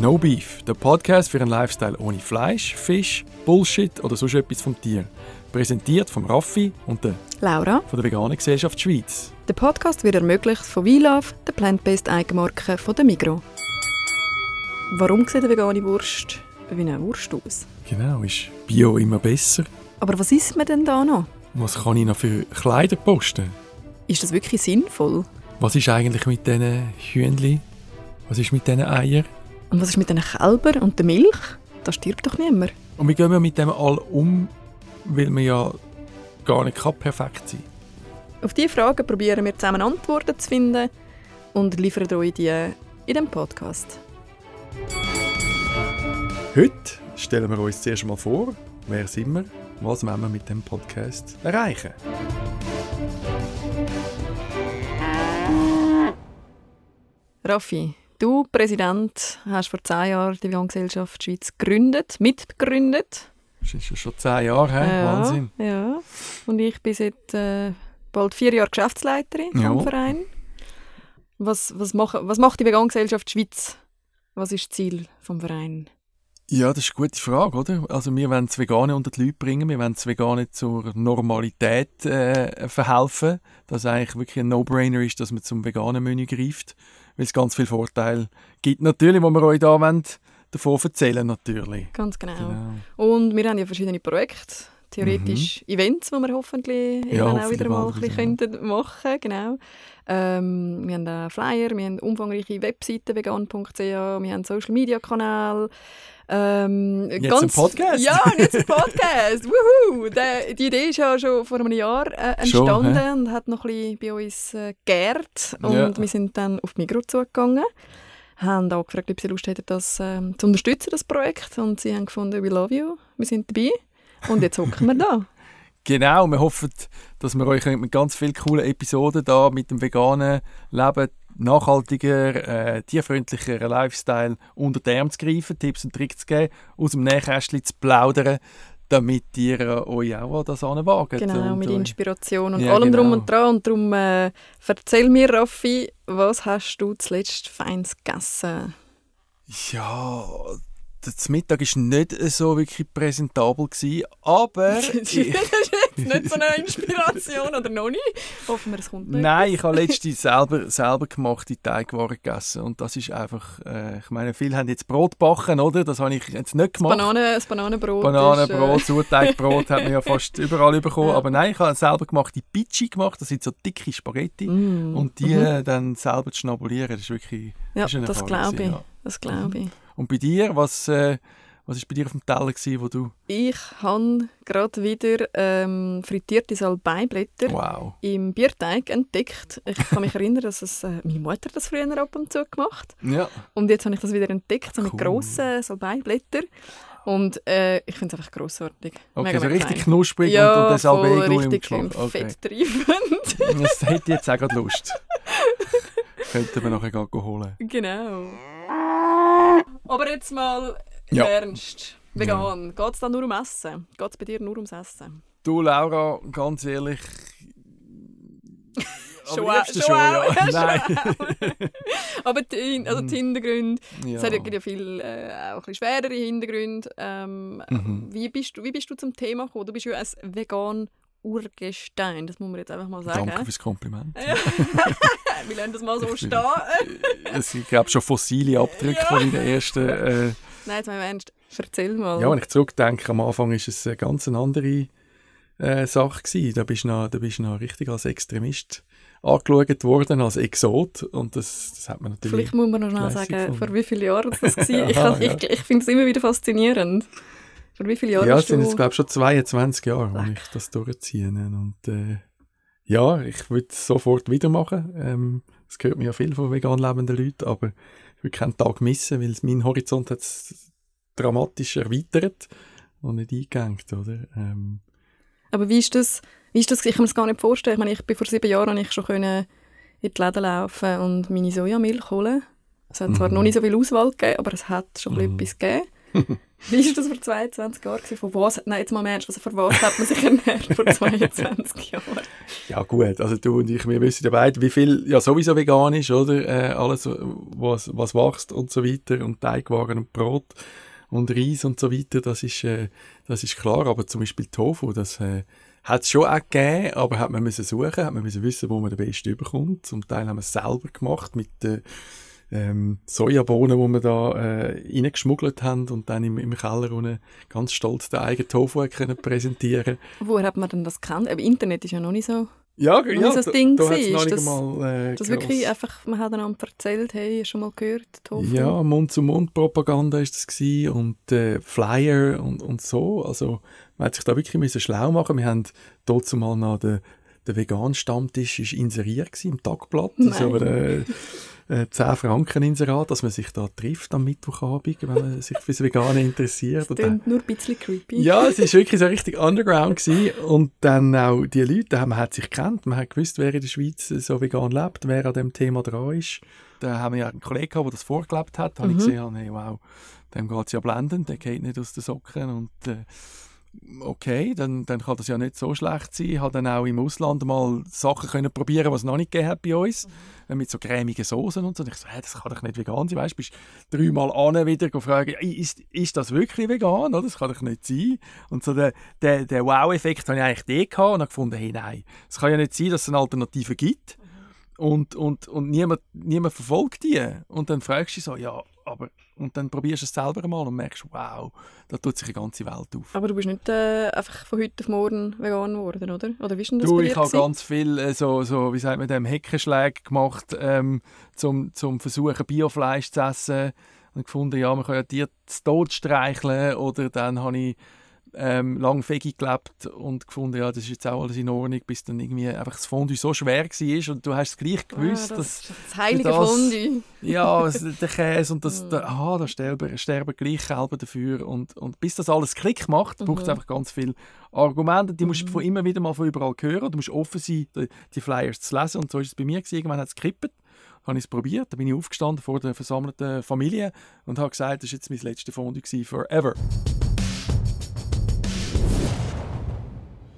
No Beef, der Podcast für einen Lifestyle ohne Fleisch, Fisch, Bullshit oder sonst etwas vom Tier. Präsentiert vom Raffi und der Laura. von der Veganen Gesellschaft Schweiz. Der Podcast wird ermöglicht von WeLove, der plant-based Eigenmarke von der Migro. Warum sieht eine vegane Wurst wie eine Wurst aus? Genau, ist Bio immer besser? Aber was isst man denn da noch? Was kann ich noch für Kleider posten? Ist das wirklich sinnvoll? Was ist eigentlich mit diesen Hühnchen? Was ist mit diesen Eiern? Und was ist mit den Kälbern und der Milch? Da stirbt doch niemand. Und wie gehen wir mit dem all um, weil wir ja gar nicht kann perfekt sein Auf diese Fragen probieren wir zusammen Antworten zu finden und liefern euch die in diesem Podcast. Heute stellen wir uns zuerst mal vor, wer sind wir, was wollen wir mit dem Podcast erreichen. Raffi, du, Präsident, hast vor zehn Jahren die Vegan-Gesellschaft Schweiz gegründet, mitbegründet. Das ist ja schon zehn Jahre her, Ja, Wahnsinn. Ja. Und ich bin seit äh, bald vier Jahren Geschäftsleiterin Ja. vom Verein. Was, was, mach, was macht die Vegan-Gesellschaft Schweiz? Was ist das Ziel vom Verein? Ja, das ist eine gute Frage, oder? Also wir wollen das Vegane unter die Leute bringen, wir wollen das Vegane zur Normalität äh, verhelfen, dass es eigentlich wirklich ein No-Brainer ist, dass man zum veganen Menü greift, weil es ganz viele Vorteile gibt natürlich, wo wir euch da wollen, davon erzählen natürlich. Ganz genau. Genau. Und wir haben ja verschiedene Projekte. Theoretisch Events, die wir hoffentlich Mhm. Ja, auch wieder mal ein bisschen könnten machen genau. Ähm, wir haben einen Flyer, wir haben umfangreiche Webseiten vegan.ch, wir haben einen Social Media Kanal. Ähm, Jetzt ganz, ein Podcast. Ja, jetzt ein Podcast. Wuhu! Der, die Idee ist ja schon vor einem Jahr äh, Schon, entstanden hä? und hat noch ein bisschen bei uns äh, gärt. Und Ja. wir sind dann auf Migros zugegangen haben auch gefragt, ob sie Lust hätten, das ähm, zu unterstützen, das Projekt. Und sie haben gefunden, we love you, wir sind dabei. Und jetzt hocken wir da. Genau, wir hoffen, dass wir euch mit ganz vielen coolen Episoden da mit dem veganen Leben nachhaltiger, äh, tierfreundlicher Lifestyle unter die Arme zu greifen, Tipps und Tricks zu geben, aus dem Nähkästchen zu plaudern, damit ihr äh, euch auch an das anwagt. Genau, und mit Inspiration und Ja, allem drum genau. und dran. Und darum äh, erzähl mir, Raffi, was hast du zuletzt feins gegessen? Ja, das Mittag war nicht so wirklich präsentabel, gewesen, aber... das ist jetzt nicht so eine Inspiration, oder noch nicht? Hoffen wir, es kommt noch Nein, ich habe letztens selber, selber gemachte Teigwaren gegessen und das ist einfach, äh, ich meine, viele haben jetzt Brot backen, oder? Das habe ich jetzt nicht Das, gemacht. Banane, das Bananenbrot. Bananenbrot, Ist, Sauerteigbrot hat man ja fast überall bekommen. Ja. Aber nein, ich habe selber gemachte Pici gemacht, das sind so dicke Spaghetti. äh, mm, Und die mhm. äh, dann selber zu schnabulieren, das ist wirklich Ja, das das glaube ich. ja. Das glaube ich. Und bei dir, was, äh, was ist bei dir auf dem Teller gewesen, wo du... Ich habe gerade wieder ähm, frittierte Salbeiblätter Wow. im Bierteig entdeckt. Ich kann mich erinnern, dass es, äh, meine Mutter das früher ab und zu gemacht Ja. Und jetzt habe ich das wieder entdeckt, so mit Cool. grossen Salbeiblättern. Und äh, ich finde es einfach grossartig. Okay, Mega, so richtig fein. knusprig ja, und, und das Albego im richtig Geschmack. Okay. Fett treibend. Das hätte jetzt auch gerade Lust. Könnten wir nachher holen. genau. Aber jetzt mal Ja. Ernst. Vegan. Geht es da nur um Essen? Geht es bei dir nur ums Essen? Du, Laura, ganz ehrlich. Schon auch- schon auch, ja. schon Nein. Aber die, also die Hintergründe, ja. es hat ja ja viel äh, auch ein bisschen schwerere Hintergründe. Ähm, Mhm. wie, bist du, wie bist du zum Thema gekommen? Du bist ja ein vegan Urgestein, das muss man jetzt einfach mal sagen. Danke fürs Kompliment. Wir lassen das mal so stehen. Es gibt glaub, schon fossile Abdrücke Ja. von den ersten. Äh, Nein, jetzt mal im Ernst. Erzähl mal. ja, wenn ich zurückdenke, am Anfang war es eine ganz andere äh, Sache. Gewesen. Da bist du noch, da bist du noch richtig als Extremist angeschaut worden, als Exot. Und das, das hat man natürlich. Vielleicht muss man noch schnell sagen, von- vor wie vielen Jahren das war. Ich, Aha, ich, ich finde es immer wieder faszinierend. Vor wie vielen Jahren Ja, es sind jetzt, glaube ich, schon 22 Jahre, wo ich das durchziehe. Und äh, ja, ich würde es sofort wieder machen. Ähm, es gehört mir ja viel von vegan lebenden Leuten, aber ich würde keinen Tag missen, weil es mein Horizont hat dramatisch erweitert und nicht eingeengt, oder? Ähm, Aber wie ist das? Wie ist das? Ich kann mir das gar nicht vorstellen. Ich meine, ich bin vor sieben Jahren ich schon können in die Läden laufen und meine Sojamilch holen. Es hat zwar Mhm. noch nicht so viel Auswahl gegeben, aber es hat schon Mhm. etwas gegeben. Wie war das vor 22 Jahren? Von was, nein, jetzt mal Ernst, also von was hat man sich ernährt vor 22 Jahren? Ja gut, also du und ich, wir wissen ja beide, wie viel ja sowieso vegan ist, oder? Äh, alles, was, was wächst und so weiter und Teigwaren und Brot und Reis und so weiter, das ist, äh, das ist klar, aber zum Beispiel Tofu, das äh, hat es schon auch gegeben, aber hat man müssen suchen, hat man müssen wissen, wo man den besten überkommt. Zum Teil haben wir es selber gemacht mit äh, ähm, Sojabohnen, die wir da äh, reingeschmuggelt haben und dann im, im Keller unten ganz stolz den eigenen Tofu können präsentieren Woher hat man denn das gekannt? Aber Internet ist ja noch nicht so ja, ja, so das Ding da, da Ist das, mal, äh, das wirklich einfach, man hat einander erzählt, hey, hast du schon mal gehört, Tofu? Ja, Mund-zu-Mund-Propaganda ist das gewesen und äh, Flyer und, und so. Also man hat sich da wirklich müssen schlau machen. Wir haben dort mal noch den, der vegan Stammtisch ist inseriert gewesen, im Tagblatt. Nein. aber äh, äh, 10 Franken Inserat, dass man sich da trifft am Mittwochabend, wenn man sich fürs Vegane interessiert. Dann- Klingt nur ein bisschen creepy. ja, es war wirklich so richtig underground gewesen. und dann auch die Leute, man hat sich kennt, man hat gewusst, wer in der Schweiz so vegan lebt, wer an dem Thema dran ist. Da haben wir ja einen Kollegen gehabt, der das vorgelebt hat, da habe ich Mhm. gesehen, hey, wow, dem geht es ja blendend, der geht nicht aus den Socken und äh, okay, dann, dann kann das ja nicht so schlecht sein. Ich habe dann auch im Ausland mal Sachen können probieren, was es noch nicht gegeben hat bei uns, äh, mit so cremigen Soßen und so. Und ich so, hey, das kann doch nicht vegan sein, weißt du, bist dreimal an wieder gefragt, ist, ist das wirklich vegan? Oder? Das kann doch nicht sein. Und so der, der, der Wow-Effekt habe ich eigentlich den gehabt und habe gefunden, hey, nein, es kann ja nicht sein, dass es eine Alternative gibt und, und, und niemand, niemand verfolgt die. Und dann fragst du dich so, ja, aber, und dann probierst du es selber mal und merkst, wow, da tut sich eine ganze Welt auf. Aber du bist nicht äh, einfach von heute auf morgen vegan geworden, oder? Oder wie ist denn das Du, ich habe ganz viel äh, so, so, wie sagt man dem, Heckenschläge gemacht, ähm, zum, zum Versuchen, Biofleisch zu essen. Und gefunden, ja, man kann ja Tiere zu Tod streicheln. Oder dann habe ich ähm, lang veggie gelebt und gefunden, ja, das ist jetzt auch alles in Ordnung, bis dann irgendwie einfach das Fondue so schwer war und du hast es gleich gewusst, ah, dass das, das heilige das- Fondue. ja, der Käse und das, Mm. da, aha, da sterben, sterben gleich Kälber dafür. Und, und bis das alles Klick macht, braucht es Mhm. einfach ganz viele Argumente. Die musst du Mhm. von immer wieder mal von überall hören. Du musst offen sein, die, die Flyers zu lesen. Und so ist es bei mir. Gewesen. Irgendwann hat es gekippt. Habe ich es probiert. Dann bin ich aufgestanden vor der versammelten Familie und habe gesagt, das war jetzt mein letztes Fondue forever.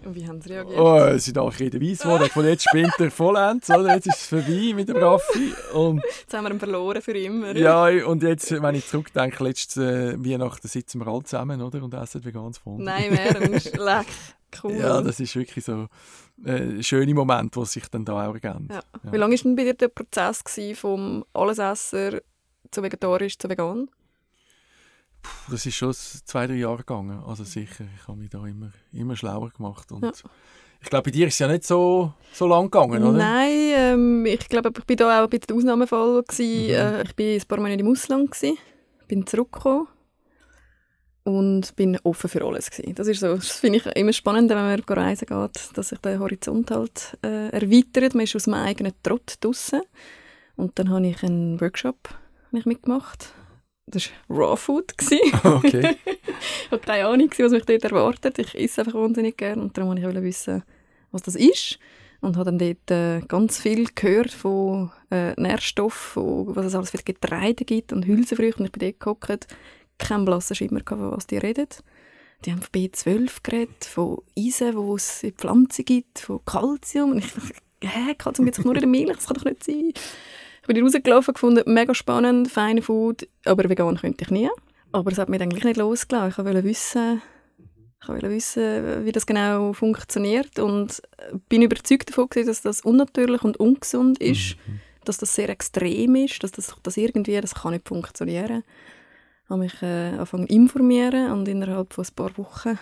Und wie haben sie reagiert? Oh, es sind alle reden weiss geworden. Von jetzt spinnt er vollends, oder? Jetzt ist es vorbei mit dem Raffi. Und Jetzt haben wir ihn verloren für immer. Ja, und jetzt, wenn ich zurückdenke, letztes äh, Weihnachten sitzen wir alle zusammen, oder? Und essen veganes Fondue. Nein, mehr. Leck. Cool. Ja, das ist wirklich so äh, schöne Moment, die sich dann da auch ergeben. Ja. Ja. Wie lange war denn bei dir der Prozess vom Allesesser zu vegetarisch zu vegan? Puh, Das ist schon zwei, drei Jahre gegangen. Also sicher, ich habe mich da immer, immer schlauer gemacht. Und Ja. Ich glaube, bei dir ist es ja nicht so, so lang gegangen, oder? Nein, ähm, ich glaube, ich war da auch ein bisschen Ausnahmefall. Gewesen. Mhm. Äh, ich war ein paar Monate im Ausland, gewesen, bin zurückgekommen und bin offen für alles. Gewesen. Das, ist so, das finde ich immer spannend, wenn man reisen geht, dass sich der Horizont halt äh, erweitert. Man ist aus dem eigenen Trott draussen. Und dann habe ich einen Workshop mitgemacht. Das war Raw Food. Okay. Ich hatte keine Ahnung, was mich dort erwartet. Ich esse einfach wahnsinnig gerne und darum wollte ich wissen, was das ist. Und habe dann dort äh, ganz viel gehört von äh, Nährstoffen, von was es alles für Getreide gibt und Hülsenfrüchte. Und ich bin dort gehockt, kein blasser Schimmer gehabt, von was die reden. Die haben von B12 geredet, von Eisen, wo es in Pflanzen gibt, von Kalzium. Und ich dachte, hä, Kalzium gibt es nur in der Milch, das kann doch nicht sein. Ich bin rausgelaufen, gefunden, mega spannend, feine Food, aber vegan könnte ich nie. Aber es hat mich eigentlich nicht losgelassen. Ich wollte wissen, ich wollte wissen, wie das genau funktioniert und bin überzeugt davon, dass das unnatürlich und ungesund ist, Mhm. dass das sehr extrem ist, dass das, das irgendwie, das kann nicht funktionieren. Ich habe mich äh, angefangen zu informieren und innerhalb von ein paar Wochen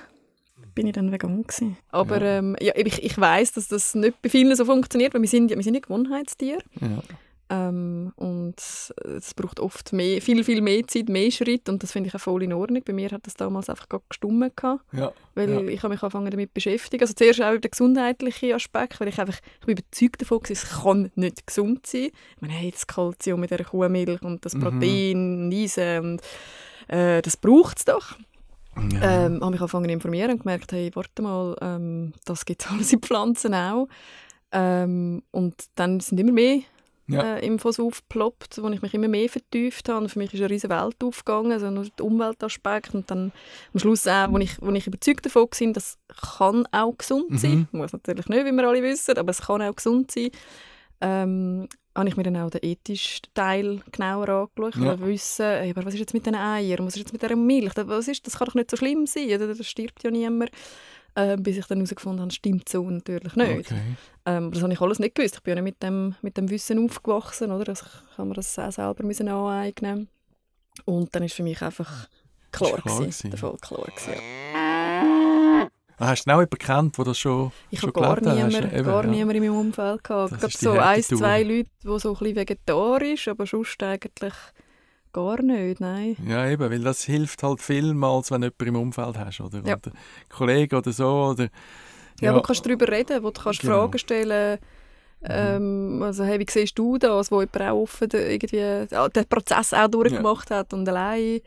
bin ich dann vegan gewesen. Aber Ja. ähm, ja, ich, ich weiß, dass das nicht bei vielen so funktioniert, weil wir sind, wir sind ja Gewohnheitstiere. Ja. Ähm, und es braucht oft mehr, viel, viel mehr Zeit, mehr Schritt und das finde ich auch voll in Ordnung. Bei mir hat das damals einfach gerade gestummen gehabt, Ja. weil Ja. ich habe mich angefangen damit beschäftigen. Also zuerst auch der gesundheitliche Aspekt, weil ich einfach, ich bin überzeugt davon, gewesen, es kann nicht gesund sein. Ich meine, hey, das Kalzium mit der Kuhmilch und das Mhm. Protein, und Eisen und äh, das braucht es doch. Ja. Ähm, habe mich angefangen zu informieren und gemerkt, hey, warte mal, ähm, das gibt es alles in Pflanzen auch. Ähm, und dann sind immer mehr ja. äh, Infos aufgeploppt, wo ich mich immer mehr vertieft habe. Und für mich ist eine riesige Welt aufgegangen, also nur der Umweltaspekt. Und dann am Schluss auch, wo ich, wo ich überzeugt davon bin, das kann auch gesund mhm. sein. Muss natürlich nicht, wie wir alle wissen, aber es kann auch gesund sein. Ähm, habe ich mir dann auch den ethischen Teil genauer angeschaut. Ja. wissen, hey, aber was ist jetzt mit den Eiern, was ist jetzt mit der Milch? Was ist, das kann doch nicht so schlimm sein, da stirbt ja niemand. Ähm, bis ich dann herausgefunden habe, stimmt so natürlich nicht. Okay. Ähm, das habe ich alles nicht gewusst. Ich bin ja nicht mit dem, mit dem Wissen aufgewachsen, oder? Also ich habe mir das auch selber müssen aneignen Und dann ist für mich einfach klar, klar gewesen, der Fall klar gewesen, ja. Ah, hast du auch jemanden gekannt, der das schon Ich habe gar niemanden gar ja. niemand in meinem Umfeld gehabt. Ich glaube so ein, zwei Leute, die so ein bisschen vegetarisch, aber sonst eigentlich gar nicht, nein. Ja, eben, weil das hilft halt vielmals, wenn du jemanden im Umfeld hast, oder? Ja. oder Kollegen oder so, oder... Ja, ja wo kannst du darüber reden, wo du kannst genau. Fragen stellen Mhm. Ähm, also, hey, wie siehst du das, wo jemand auch offen irgendwie den Prozess auch durchgemacht ja. hat und allein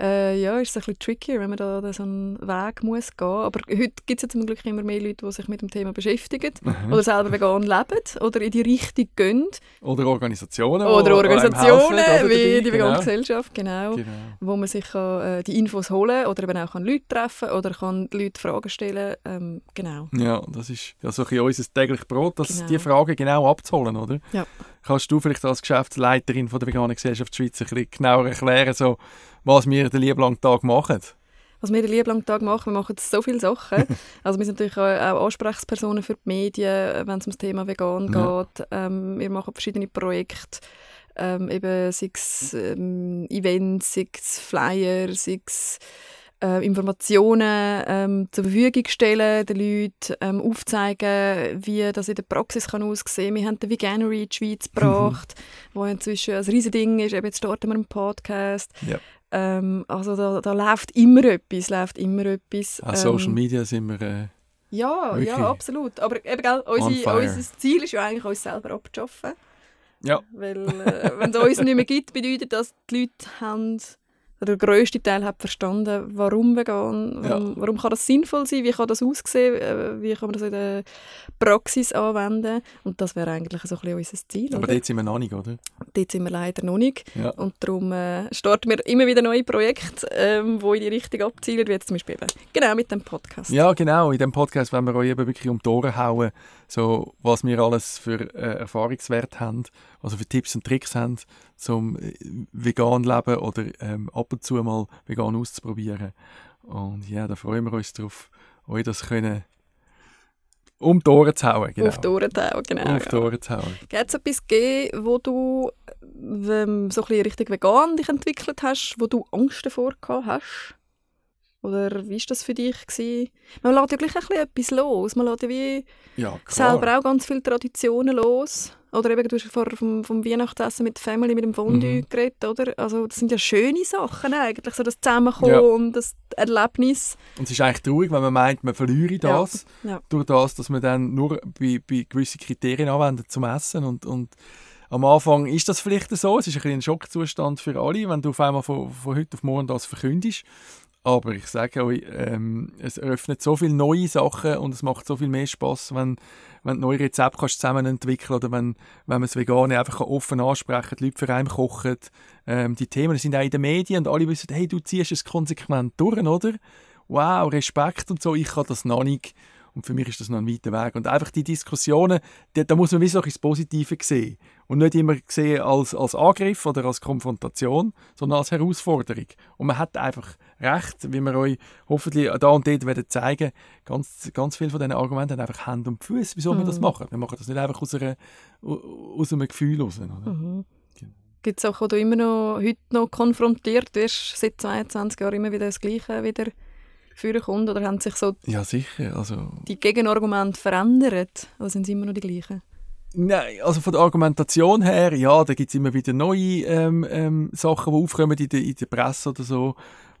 äh, ja, ist es ein bisschen trickier, wenn man da, da so einen Weg muss gehen. Aber heute gibt es ja zum Glück immer mehr Leute, die sich mit dem Thema beschäftigen mhm. oder selber vegan leben oder in die Richtung gehen. Oder Organisationen. Oder Organisationen, helfen, wie die genau. Gesellschaft, genau, genau, Wo man sich äh, die Infos holen oder eben auch kann Leute treffen oder kann Leute Fragen stellen. Ähm, genau. Ja, das ist ja so ein unser tägliches Brot, dass genau. die Fragen genau abzuholen, oder? Ja. Kannst du vielleicht als Geschäftsleiterin von der Veganen Gesellschaft Schweiz ein bisschen genauer erklären, so, was wir den lieblangen Tag machen? Was wir den lieblangen Tag machen, wir machen so viele Sachen. also wir sind natürlich auch Ansprechpersonen für die Medien, wenn es um das Thema Vegan ja. geht. Ähm, wir machen verschiedene Projekte, ähm, eben sei es ähm, Events, sei es Flyer, sei es äh, Informationen ähm, zur Verfügung stellen, den Leuten ähm, aufzeigen, wie das in der Praxis kann aussehen kann. Wir haben den Veganery in die Schweiz gebracht, mhm. wo inzwischen ein riesiges Ding ist. Eben jetzt starten wir einen Podcast. Ja. Ähm, also da, da läuft immer etwas, läuft immer etwas. An Social ähm, Media sind wir äh, Ja, ja, absolut. Aber eben, gell, unsere, unser Ziel ist ja eigentlich, uns selber abzuschaffen. Ja. Weil äh, wenn es uns nicht mehr gibt, bedeutet das, die Leute haben der grösste Teil hat verstanden, warum vegan, warum, ja. warum kann das sinnvoll sein, wie kann das aussehen, äh, wie kann man das in der Praxis anwenden und das wäre eigentlich so ein bisschen unser Ziel. Aber oder? dort sind wir noch nicht, oder? Dort sind wir leider noch nicht ja. und darum äh, starten wir immer wieder neue Projekte, ähm, die in die Richtung abzielen, wie jetzt zum Beispiel eben, genau mit dem Podcast. Ja, genau, in dem Podcast wollen wir euch eben wirklich um die Ohren hauen, so, was wir alles für äh, Erfahrungswert haben, also für Tipps und Tricks haben, zum äh, vegan leben oder ähm, ab und zu mal vegan auszuprobieren. Und ja, da freuen wir uns darauf, euch das können um die Ohren zu hauen. Genau. Auf die Ohren zu hauen, genau. Auf die Ohren zu hauen. Gibt es etwas gegeben, wo du ähm, so ein bisschen richtig vegan dich entwickelt hast, wo du Angst davor gehabt hast? Oder wie war das für dich? Gewesen? Man lässt ja gleich ein bisschen etwas los. Man lässt ja wie ja, selber auch ganz viele Traditionen los. Oder eben, du hast vorher vom, vom Weihnachtsessen mit der Family, mit dem Fondue mhm. geredet, oder? Also das sind ja schöne Sachen eigentlich, so das Zusammenkommen ja. und das Erlebnis. Und es ist eigentlich traurig, wenn man meint, man verliere das, ja. Durch das, dass man dann nur bei, bei gewissen Kriterien anwendet zum Essen und, und am Anfang ist das vielleicht so, es ist ein, ein Schockzustand für alle, wenn du auf einmal von, von heute auf morgen das verkündest. Aber ich sage euch, ähm, es eröffnet so viele neue Sachen und es macht so viel mehr Spaß, wenn, wenn du neue Rezepte kannst zusammen entwickeln oder wenn, wenn man es Vegane einfach offen ansprechen, die Leute für einen kochen. Ähm, die Themen sind auch in den Medien und alle wissen, hey, du ziehst es konsequent durch, oder? Wow, Respekt und so, ich kann das noch nicht. Und für mich ist das noch ein weiter Weg. Und einfach die Diskussionen, die, da muss man so ins Positive sehen. Und nicht immer sehen als, als Angriff oder als Konfrontation, sondern als Herausforderung. Und man hat einfach recht, wie wir euch hoffentlich da und dort werden zeigen, ganz, ganz viele von diesen Argumenten haben einfach Hände und Füße, wieso mhm. wir das mhm. machen. Wir machen das nicht einfach aus, einer, aus einem Gefühl heraus. Mhm. Genau. Gibt es auch, wo du immer noch, heute noch konfrontiert wirst, seit 22 Jahren immer wieder das Gleiche wieder vorkommt? Oder haben sich so ja, sicher. Also, die Gegenargumente verändert? Oder sind sie immer noch die gleichen? Nein, also von der Argumentation her, ja, da gibt es immer wieder neue ähm, ähm, Sachen, die aufkommen in der, in der Presse oder so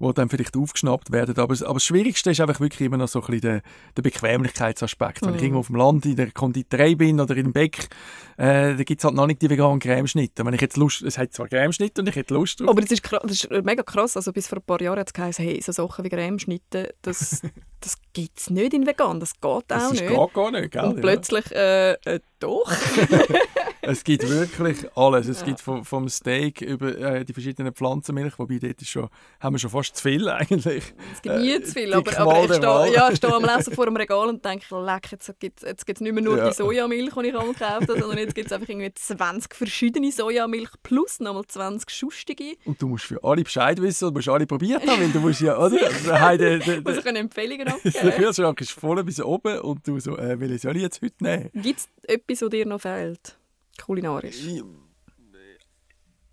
die dann vielleicht aufgeschnappt werden. Aber, aber das Schwierigste ist einfach wirklich immer noch so ein bisschen der, der Bequemlichkeitsaspekt. Mhm. Wenn ich irgendwo auf dem Land in der Konditorei bin oder in Beck, äh, da gibt es halt noch nicht die veganen Cremeschnitte. Wenn ich jetzt Lust, es hat zwar Cremeschnitte und ich hätte Lust drauf. Aber das ist, das ist mega krass. Also bis vor ein paar Jahren hat es geheißen, hey, so Sachen wie Cremeschnitte, das, das gibt es nicht in vegan. Das geht auch das nicht. Das geht gar nicht, gell? Und plötzlich, äh, äh, doch. es gibt wirklich alles. Es ja. gibt vom, vom Steak über äh, die verschiedenen Pflanzenmilch, wobei dort ist schon, haben wir schon fast zu viel eigentlich. Es gibt nie äh, zu viel, aber, aber ich stehe ja, steh am Lesen vor dem Regal und denke, leck, jetzt gibt es jetzt nicht mehr nur ja. die Sojamilch, die ich einmal gekauft habe, sondern jetzt gibt es einfach irgendwie 20 verschiedene Sojamilch plus nochmal 20 schustige. Und du musst für alle Bescheid wissen und musst alle probiert haben, weil du musst ja, oder? Also, muss ich eine Empfehlung abgeben? Der Kühlschrank ist voll bis oben und du so, äh, will ich soll ich jetzt heute nehmen? Gibt es etwas, was dir noch fehlt? Kulinarisch?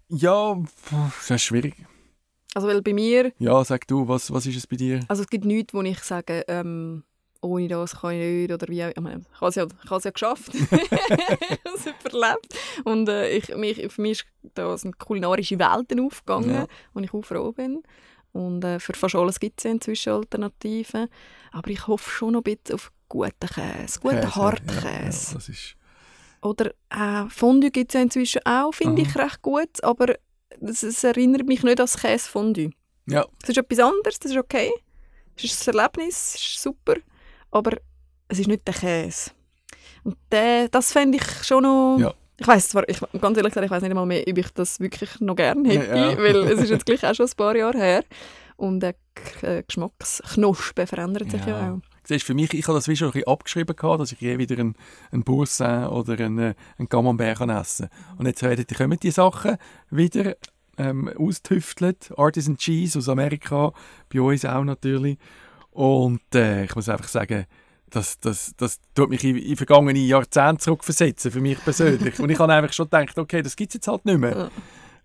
Ja, das ist schwierig. Also weil bei mir... Ja, sag du, was, was ist es bei dir? Also es gibt nichts, wo ich sage, ähm, ohne das kann ich nicht oder wie ich, meine, ich habe es ja, ich habe es ja geschafft, ich habe es überlebt und äh, ich, mich, für mich da sind kulinarische Welten aufgegangen, ja. wo ich auch froh bin und äh, für fast alles gibt es ja inzwischen Alternativen, aber ich hoffe schon noch ein bisschen auf guten Käse, guten Käse, Hartkäse. Ja, ja, das ist oder äh, Fondue gibt es ja inzwischen auch, finde ich recht gut, aber es erinnert mich nicht an das Käsefondue. Ja. Es ist etwas anderes, das ist okay. Es ist ein Erlebnis, es ist super, aber es ist nicht der Käse. Und der, das fände ich schon noch... Ja. Ich weiß zwar, ich, ganz ehrlich gesagt, ich weiß nicht einmal mehr, ob ich das wirklich noch gerne hätte, ja, ja. weil es ist jetzt gleich auch schon ein paar Jahre her. Und der äh, Geschmacksknospe verändert sich ja, auch. Siehst, für mich, ich habe das wie schon ein bisschen abgeschrieben, gehabt, dass ich je wieder einen, einen Boursin oder einen, äh, einen Camembert kann essen kann. Und jetzt werden, kommen die Sachen wieder ähm, austüftelt. Artisan Cheese aus Amerika, bei uns auch natürlich. Und äh, ich muss einfach sagen, das, das, das tut mich in, in vergangene Jahrzehnte zurückversetzen, für mich persönlich. Und ich habe einfach schon gedacht, okay, das gibt es jetzt halt nicht mehr.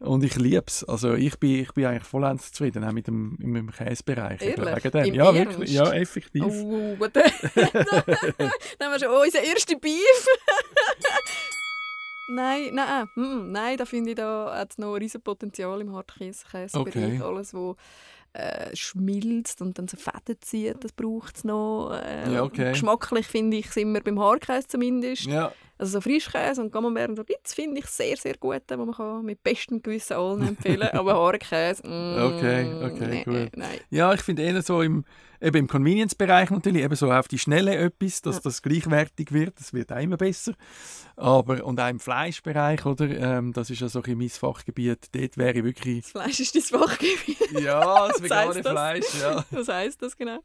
Und ich liebe es. Also ich bin, ich bin eigentlich vollends zufrieden, auch mit dem, mit dem Käsebereich. Ehrlich? Dem. Ja, Ernst? wirklich. Ja, effektiv. Oh, what Dann haben wir schon oh, unser erster Beef. nein, nein, mm, nein, da finde ich, da hat noch ein riesen Potenzial im Hartkäsebereich. Okay. Alles, wo äh, schmilzt und dann so Fäden zieht, das braucht es noch. Äh, ja, okay. Geschmacklich finde ich es immer beim Haarkäse zumindest. Ja. Also so Frischkäse und Camembert und so das finde ich sehr, sehr gut, den man kann mit bestem Gewissen allen empfehlen Aber Haarkäse, mm, Okay, okay, nee, gut. Nein. Ja, ich finde eher so im, eben im Convenience-Bereich natürlich, eben so auf die Schnelle etwas, dass ja. das gleichwertig wird, das wird auch immer besser. Aber, und auch im Fleischbereich, oder, ähm, das ist ja so ein mein Fachgebiet, dort wäre ich wirklich... Das Fleisch ist dein Fachgebiet? Ja, das vegane Fleisch, ja. Was heisst das genau?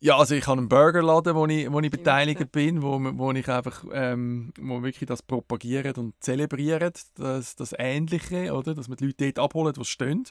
Ja, also ich habe einen Burgerladen, wo ich, wo ich beteiligt bin, wo, wo ich einfach ähm, wo wirklich das propagiert und zelebriert, das, das Ähnliche, oder? Dass man die Leute dort abholen, die stehen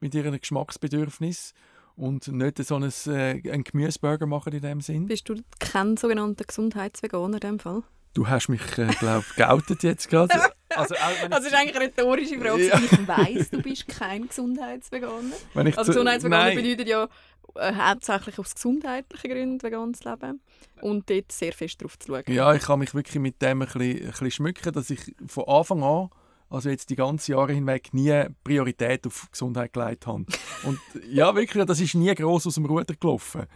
mit ihren Geschmacksbedürfnis und nicht so einen, äh, einen Gemüseburger machen in dem Sinn. Bist du kein sogenannter Gesundheitsveganer in dem Fall? Du hast mich, äh, glaube ich, geoutet jetzt gerade. Also, das ist eigentlich eine rhetorische Frage. Ja. Ich weiss, du bist kein Gesundheitsveganer. Wenn ich also Gesundheitsveganer bedeutet ja äh, hauptsächlich aus gesundheitlichen Gründen vegan zu leben und dort sehr fest darauf zu schauen. Ja, ich kann mich wirklich mit dem ein bisschen, ein bisschen schmücken, dass ich von Anfang an also jetzt die ganzen Jahre hinweg nie Priorität auf Gesundheit gelegt habe. Und ja, wirklich, das ist nie groß aus dem Ruder gelaufen.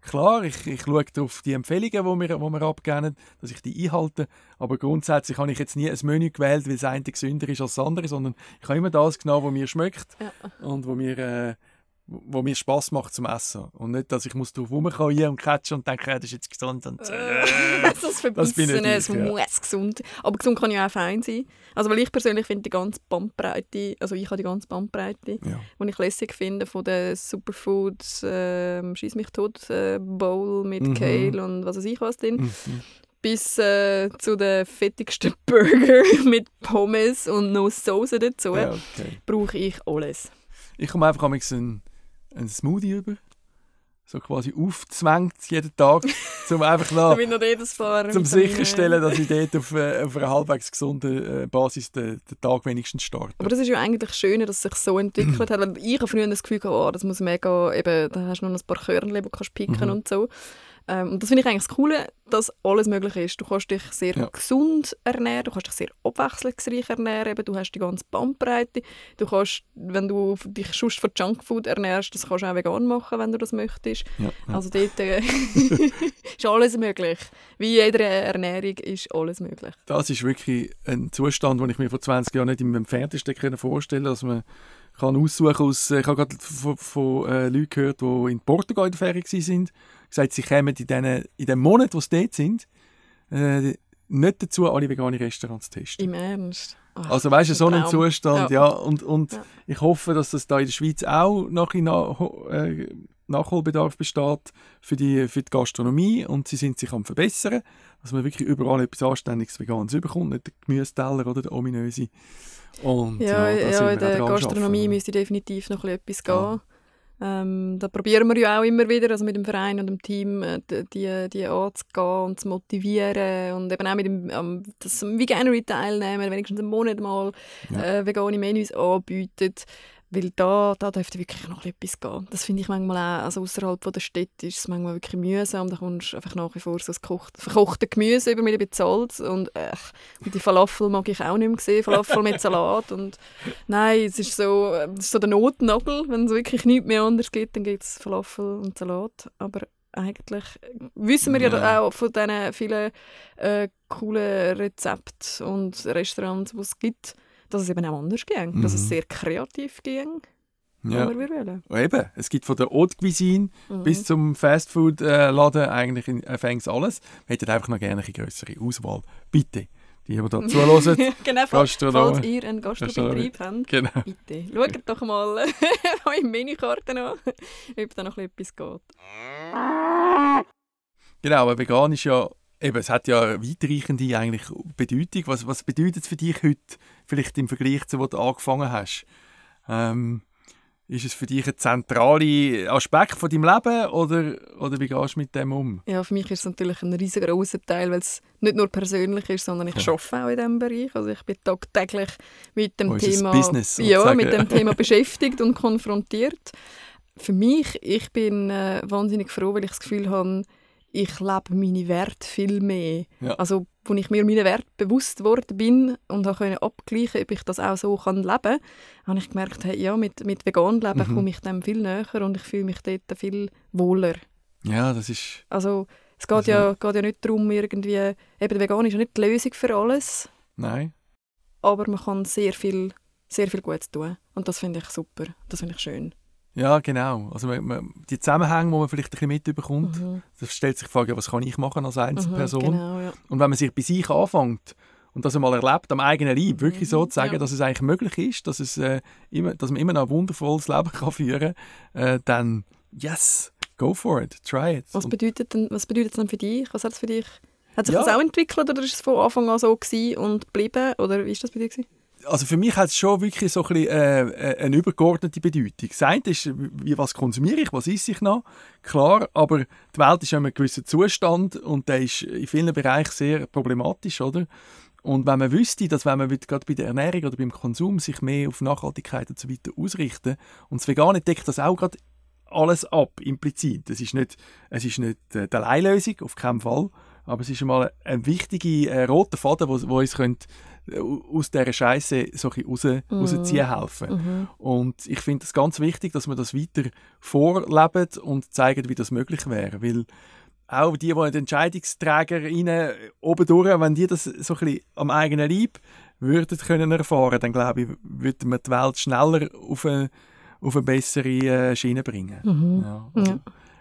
Klar, ich, ich schaue auf die Empfehlungen, die wir, die wir abgeben, dass ich die einhalte, aber grundsätzlich habe ich jetzt nie ein Menü gewählt, weil das eine gesünder ist als das andere, sondern ich habe immer das genommen, was mir schmeckt ja. und wo mir... Äh, wo mir Spaß macht zum Essen. Und nicht, dass ich muss drauf rumkommen und catchen und denke, ja, das ist jetzt gesund. Und, äh, das Verbissene, es ja. muss gesund. Aber gesund kann ja auch fein sein. Also weil ich persönlich finde die ganze Bandbreite, also ich habe die ganze Bandbreite, ja. die ich lässig finde von den Superfoods, äh, schieß mich tot, äh, Bowl mit mhm. Kale und was weiß ich was drin. Mhm bis äh, zu den fettigsten Burger mit Pommes und noch Soße dazu, ja, okay. brauche ich alles. Ich komme einfach einen einen Smoothie über. So quasi aufzwängt jeden Tag, um einfach noch, noch zum sicherstellen, dass ich dort auf, äh, auf einer halbwegs gesunden äh, Basis den, den, Tag wenigstens starte. Aber das ist ja eigentlich schön, dass es sich so entwickelt hat. Weil ich habe früher das Gefühl oh, das muss mega, eben, da hast du noch ein paar Körnchen, die du kannst picken mhm. und so. Ähm, und das finde ich eigentlich das Coole, dass alles möglich ist. Du kannst dich sehr ja. gesund ernähren, du kannst dich sehr abwechslungsreich ernähren, eben, du hast die ganze Bandbreite. Du kannst, wenn du dich sonst von Junkfood ernährst, das kannst du auch vegan machen, wenn du das möchtest. Ja, ja. Also dort äh, ist alles möglich. Wie jede Ernährung ist alles möglich. Das ist wirklich ein Zustand, den ich mir vor 20 Jahren nicht im entferntesten vorstellen konnte, dass man kann aussuchen aus, ich habe gerade von, von äh, Leuten gehört, die in Portugal in der Ferien waren, gesagt, sie kommen in, den, in dem Monat, wo sie dort sind, äh, nicht dazu, alle vegane Restaurants zu testen. Im Ernst? Ach, Also weißt du, so ein Traum. Zustand, ja. Ja. Und, und Ja. ich hoffe, dass das da in der Schweiz auch nach, nach, äh, Nachholbedarf besteht für die, für die Gastronomie und sie sind sich am verbessern, dass man wirklich überall etwas Anständiges Veganes überkommt, nicht der Gemüseteller oder der ominöse. Und, Ja, ja, wir in der Gastronomie Arbeiten. müsste definitiv noch ein bisschen etwas Ja. gehen. Ähm, da probieren wir ja auch immer wieder, also mit dem Verein und dem Team, äh, die, die, die anzugehen und zu motivieren und eben auch mit dem ähm, das Veganery teilnehmen, wenigstens einen Monat mal Ja. äh, vegane Menüs anbieten. Weil da, da dürfte wirklich noch etwas gehen. Das finde ich manchmal auch, also außerhalb der Städte ist es manchmal wirklich mühsam. Da kommst du einfach nach wie vor so das verkochte Gemüse über bisschen Salz und äh, und die Falafel mag ich auch nicht mehr sehen, Falafel mit Salat und nein, es ist so, äh, es ist so der Notnagel, wenn es wirklich nichts mehr anders gibt, dann gibt es Falafel und Salat, aber eigentlich wissen wir ja, Ja. auch von diesen vielen äh, coolen Rezepten und Restaurants, die es gibt, dass es eben auch anders ging, dass es Mhm. sehr kreativ ging, Ja. aber wir wollen. Und Eben, es gibt von der Haute Cuisine Mhm. bis zum Fastfood-Laden eigentlich in äh, fängt alles. Wir hätten einfach noch gerne eine größere Auswahl. Bitte, die, die da zuhören. genau, falls, ihr einen Gastrobetrieb habt, genau. bitte, schaut doch mal eure Menükarte an, ob da noch etwas geht. Genau, aber vegan ist ja, eben, es hat ja weitreichende eigentlich Bedeutung. Was, was bedeutet es für dich heute, vielleicht im Vergleich zu wo du angefangen hast? Ähm, ist es für dich ein zentraler Aspekt von deinem Leben oder, oder wie gehst du mit dem um? Ja, für mich ist es natürlich ein riesengroßer Teil, weil es nicht nur persönlich ist, sondern ich Ja. arbeite auch in diesem Bereich. Also ich bin tagtäglich mit dem Unser Thema, Business, ja, mit dem Thema beschäftigt und konfrontiert. Für mich, ich bin äh, wahnsinnig froh, weil ich das Gefühl habe, ich lebe meine Werte viel mehr. Ja. Also, als ich mir meine Werte bewusst geworden bin und können abgleichen, ob ich das auch so kann leben kann, habe ich gemerkt, hey, ja, mit, mit vegan leben Mhm. komme ich dem viel näher und ich fühle mich dort viel wohler. Ja, das ist. Also es geht, Also- ja, geht ja nicht darum, irgendwie, eben vegan ist ja nicht die Lösung für alles, Nein. aber man kann sehr viel, sehr viel Gutes tun. Und das finde ich super, das finde ich schön. Ja, genau. Also man, man, die Zusammenhänge, die man vielleicht ein bisschen mitbekommt, Mhm. da stellt sich die Frage, was kann ich machen als Einzelperson? Mhm, genau, ja. Und wenn man sich bei sich anfängt und das einmal erlebt, am eigenen Leib, wirklich so zu sagen, Ja. dass es eigentlich möglich ist, dass, es, äh, immer, dass man immer noch ein wundervolles Leben kann führen kann, äh, dann yes, go for it, try it. Was bedeutet denn, was bedeutet es denn für dich? Was hat es für dich? Hat sich Ja. das auch entwickelt oder ist es von Anfang an so gewesen und geblieben? Oder wie ist das bei dir? Gewesen? Also für mich hat es schon wirklich so ein bisschen, äh, eine übergeordnete Bedeutung. Das eine ist, wie, was konsumiere ich, was esse ich noch, klar, aber die Welt ist in einem gewissen Zustand und der ist in vielen Bereichen sehr problematisch, oder? Und wenn man wüsste, dass wenn man gerade bei der Ernährung oder beim Konsum sich mehr auf Nachhaltigkeit und so weiter ausrichten und das Vegane deckt das auch gerade alles ab, implizit. Es ist nicht, es ist nicht äh, die Alleinlösung, auf keinen Fall, aber es ist einmal ein wichtiger äh, roter Faden, wo, wo uns könnte, äh, aus dieser Scheiße so ein raus, Mhm. rausziehen helfen. Mhm. Und ich finde es ganz wichtig, dass wir das weiter vorleben und zeigen, wie das möglich wäre. Weil auch die, die Entscheidungsträger rein, oben durch, wenn die das so ein bisschen am eigenen Leib würden können erfahren, dann glaube ich, würden wir die Welt schneller auf eine, auf eine bessere äh, Schiene bringen. Mhm. Ja, also, Ja.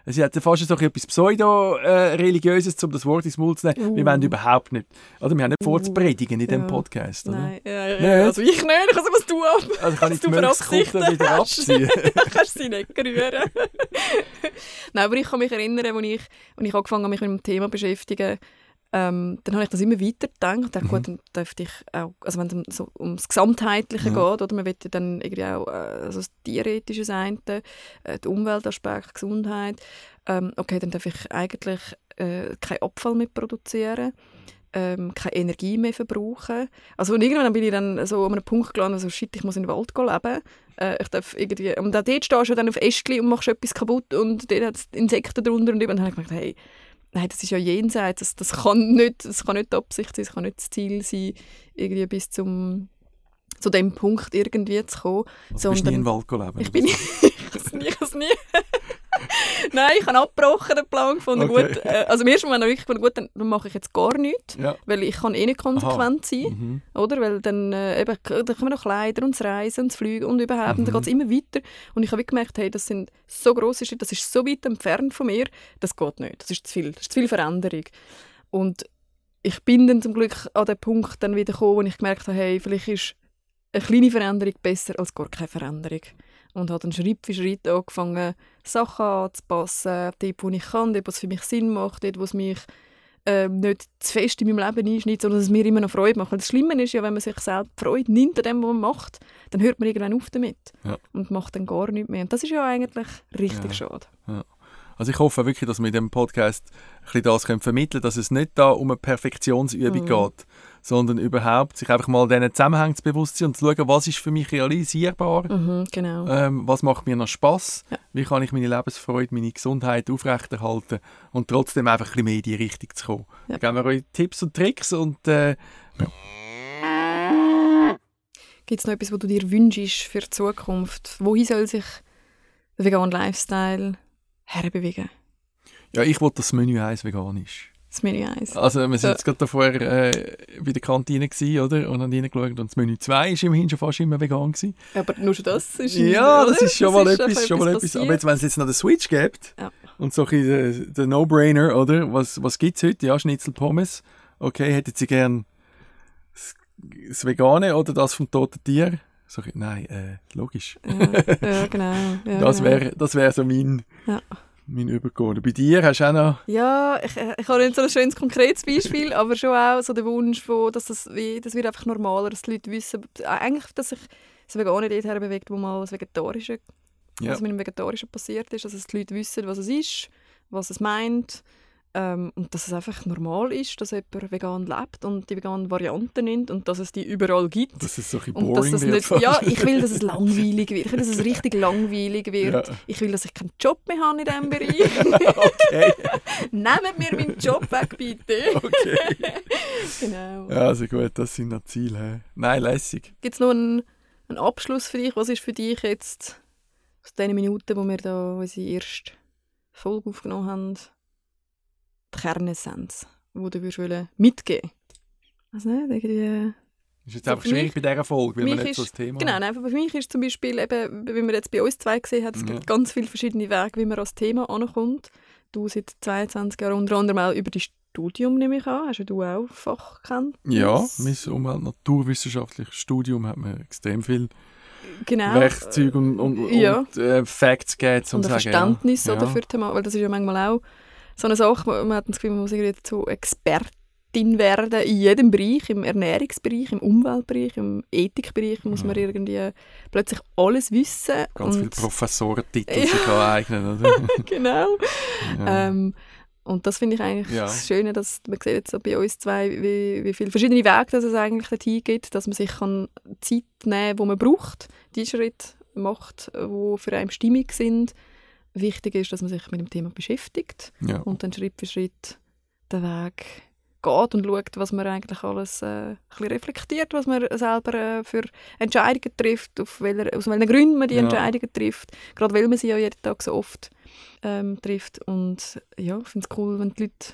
Es hat fast so etwas Pseudo-Religiöses, um das Wort ins Mund zu nehmen. Wir Uh. wollen überhaupt nicht. Oder wir haben nicht vor zu Uh. predigen in diesem Ja. Podcast. Oder? Nein, ja, ja, Nicht? also ich nicht, ich weiß was du ab. Also kann ich die Mönchskutte wieder abziehen. kannst sie nicht rühren. Nein, aber ich kann mich erinnern, als ich, als ich angefangen habe, mich mit dem Thema zu beschäftigen, ähm, dann habe ich das immer weiter gedacht. Und dachte, Mhm. gut, dann dürfte ich auch, also wenn es um, so ums Gesamtheitliche Ja. geht, oder man will ja dann irgendwie auch äh, also das tierethische Seite, äh, der Umweltaspekt, Gesundheit, ähm, okay, dann darf ich eigentlich äh, keinen Abfall mehr produzieren ähm, keine Energie mehr verbrauchen. Also und irgendwann bin ich dann so an einem Punkt gelandet, so, shit, ich muss in den Wald gehen leben. Äh, ich darf irgendwie, und auch dort stehst du dann auf Ästchen und machst etwas kaputt und dort hat es Insekten drunter und dann habe ich gedacht, hey, nein, das ist ja jenseits, das, das, kann nicht, das kann nicht die Absicht sein, das kann nicht das Ziel sein, irgendwie bis zum zu dem Punkt irgendwie zu kommen. Also bist du nie in den Wald leben? Ich bin nie, ich nie. Nein, ich habe abgebrochen den Plan gefunden. Okay. Gut, äh, also im ersten Moment habe ich wirklich gefunden, gut, dann mache ich jetzt gar nichts, Ja. weil ich kann eh nicht konsequent sein, Mhm. oder? Weil dann äh, eben, dann kommen noch Kleider und das Reisen und das Fliegen und überhaupt, und dann Mhm. geht es immer weiter. Und ich habe gemerkt, hey, das sind so grosse Schritte, das ist so weit entfernt von mir, das geht nicht, das ist zu viel, das ist zu viel Veränderung. Und ich bin dann zum Glück an den Punkt dann wieder gekommen, wo ich gemerkt habe, hey, vielleicht ist eine kleine Veränderung besser als gar keine Veränderung. Und habe dann Schritt für Schritt angefangen, Sachen anzupassen, dort, wo ich kann, dort, wo es für mich Sinn macht, dort, wo es mich ähm, nicht zu fest in meinem Leben einschneidet, sondern dass es mir immer noch Freude macht. Weil das Schlimme ist ja, wenn man sich selbst Freude nimmt an dem, was man macht, dann hört man irgendwann auf damit Ja. und macht dann gar nichts mehr. Und das ist ja eigentlich richtig Ja. schade. Also ich hoffe wirklich, dass wir in diesem Podcast ein bisschen das können vermitteln können, dass es nicht da um eine Perfektionsübung Mhm. geht, sondern überhaupt sich einfach mal diesen Zusammenhängen zu bewusst sein und zu schauen, was ist für mich realisierbar, Mhm, genau. ähm, was macht mir noch Spaß, Ja. wie kann ich meine Lebensfreude, meine Gesundheit aufrechterhalten und trotzdem einfach ein bisschen mehr in die Richtung zu kommen. Ja. Da geben wir euch Tipps und Tricks und äh, Gibt es noch etwas, was du dir wünschst für die Zukunft? Wohin soll sich der vegane Lifestyle herbewegen? ja, ich wollte, dass das Menü eins vegan ist. Das Menü 1. Also wir sind Ja. jetzt gerade davor äh, bei der Kantine gewesen, oder? Und haben reingeschaut und das Menü 2 ist immerhin schon fast immer vegan gewesen. Aber nur schon das ist Ja, oder? das ist schon mal etwas, einfach schon mal etwas. passiert. Aber jetzt, wenn es jetzt noch den Switch gibt Ja. und so ein bisschen der, der No-Brainer, oder? Was, was gibt es heute? Ja, Schnitzel Pommes. Okay, hätten Sie gern das, das Vegane oder das vom toten Tier? So, nein, äh, logisch. ja, ja, genau. Ja, das genau. wäre das wär so mein. Mein Übergehen. Bei dir hast du auch noch... Ja, ich, äh, ich habe nicht so ein schönes konkretes Beispiel, aber schon auch so der Wunsch, von, dass das, wie, das wird einfach normaler, dass die Leute wissen, äh, eigentlich, dass sich das Vegane dort herbewegt, wo mal das Vegetarische, Ja. was mit dem Vegetarischen passiert ist, dass es die Leute wissen, was es ist, was es meint ähm, und dass es einfach normal ist, dass jemand vegan lebt und die veganen Varianten nimmt und dass es die überall gibt. Dass es so ein bisschen Und dass boring es wird. nicht, ja, ich will, dass es langweilig wird. Ich will, dass es richtig langweilig wird. Ja. Ich will, dass ich keinen Job mehr habe in diesem Bereich. okay, Nehmt mir meinen Job weg, bitte. okay. genau. Ja, also gut, das sind noch Ziele. hä? Nein, lässig. Gibt es noch einen, einen Abschluss für dich? Was ist für dich jetzt aus den Minuten, wo wir da unsere erste Folge aufgenommen haben, die Kernessenz, die du würdest mitgeben Also nicht, irgendwie... Ist jetzt So, einfach schwierig bei dieser Folge, weil wir nicht so ist- das Thema Genau, nein, für mich ist zum Beispiel, eben, wie wir jetzt bei uns zwei gesehen haben, es Ja. gibt ganz viele verschiedene Wege, wie man an das Thema ankommt. Du seit 22 Jahren unter anderem auch über dein Studium, nehme ich an. Hast ja du auch Fachkenntnis? Ja, mein Umwelt-naturwissenschaftliches Studium hat mir extrem viel genau. Werkzeuge und, und, Ja. und äh, Facts gegeben, und ein sagen. Verständnis ja. oder, für Thema, weil das ist ja manchmal auch so eine Sache, man hat das Gefühl, man muss irgendwie dazu Expertin werden in jedem Bereich, im Ernährungsbereich, im Umweltbereich, im Ethikbereich muss man irgendwie plötzlich alles wissen. Ganz viele Professorentitel Ja. sich aneignen, oder? Genau. ja. Ähm, und das finde ich eigentlich Ja. das Schöne, dass man sieht jetzt so bei uns zwei, wie, wie viele verschiedene Wege dass es eigentlich dorthin gibt, dass man sich kann Zeit nehmen kann, die man braucht, die Schritte macht, die für einen stimmig sind. Wichtig ist, dass man sich mit dem Thema beschäftigt ja. und dann Schritt für Schritt den Weg geht und schaut, was man eigentlich alles äh, reflektiert, was man selber äh, für Entscheidungen trifft, auf welcher, aus welchen Gründen man die Ja. Entscheidungen trifft, gerade weil man sie ja jeden Tag so oft ähm, trifft und ja, ich finde es cool, wenn die Leute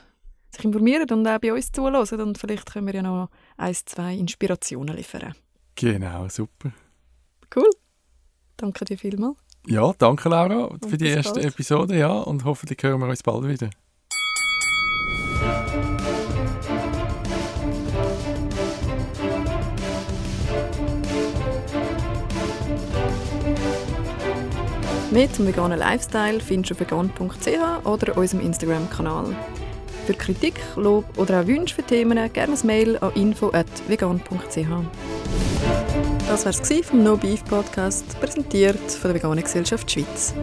sich informieren und auch bei uns zuhören und vielleicht können wir ja noch ein, zwei Inspirationen liefern. Genau, super. Cool. Danke dir vielmals. Ja, danke Laura für Und die bis erste bald. Episode, ja, und hoffentlich hören wir uns bald wieder. Mehr zum veganen Lifestyle findest du auf vegan.ch oder unserem Instagram-Kanal. Für Kritik, Lob oder auch Wünsche für Themen gerne ein Mail an info.vegan.ch. Das war es vom No Beef Podcast, präsentiert von der Veganen Gesellschaft Schweiz.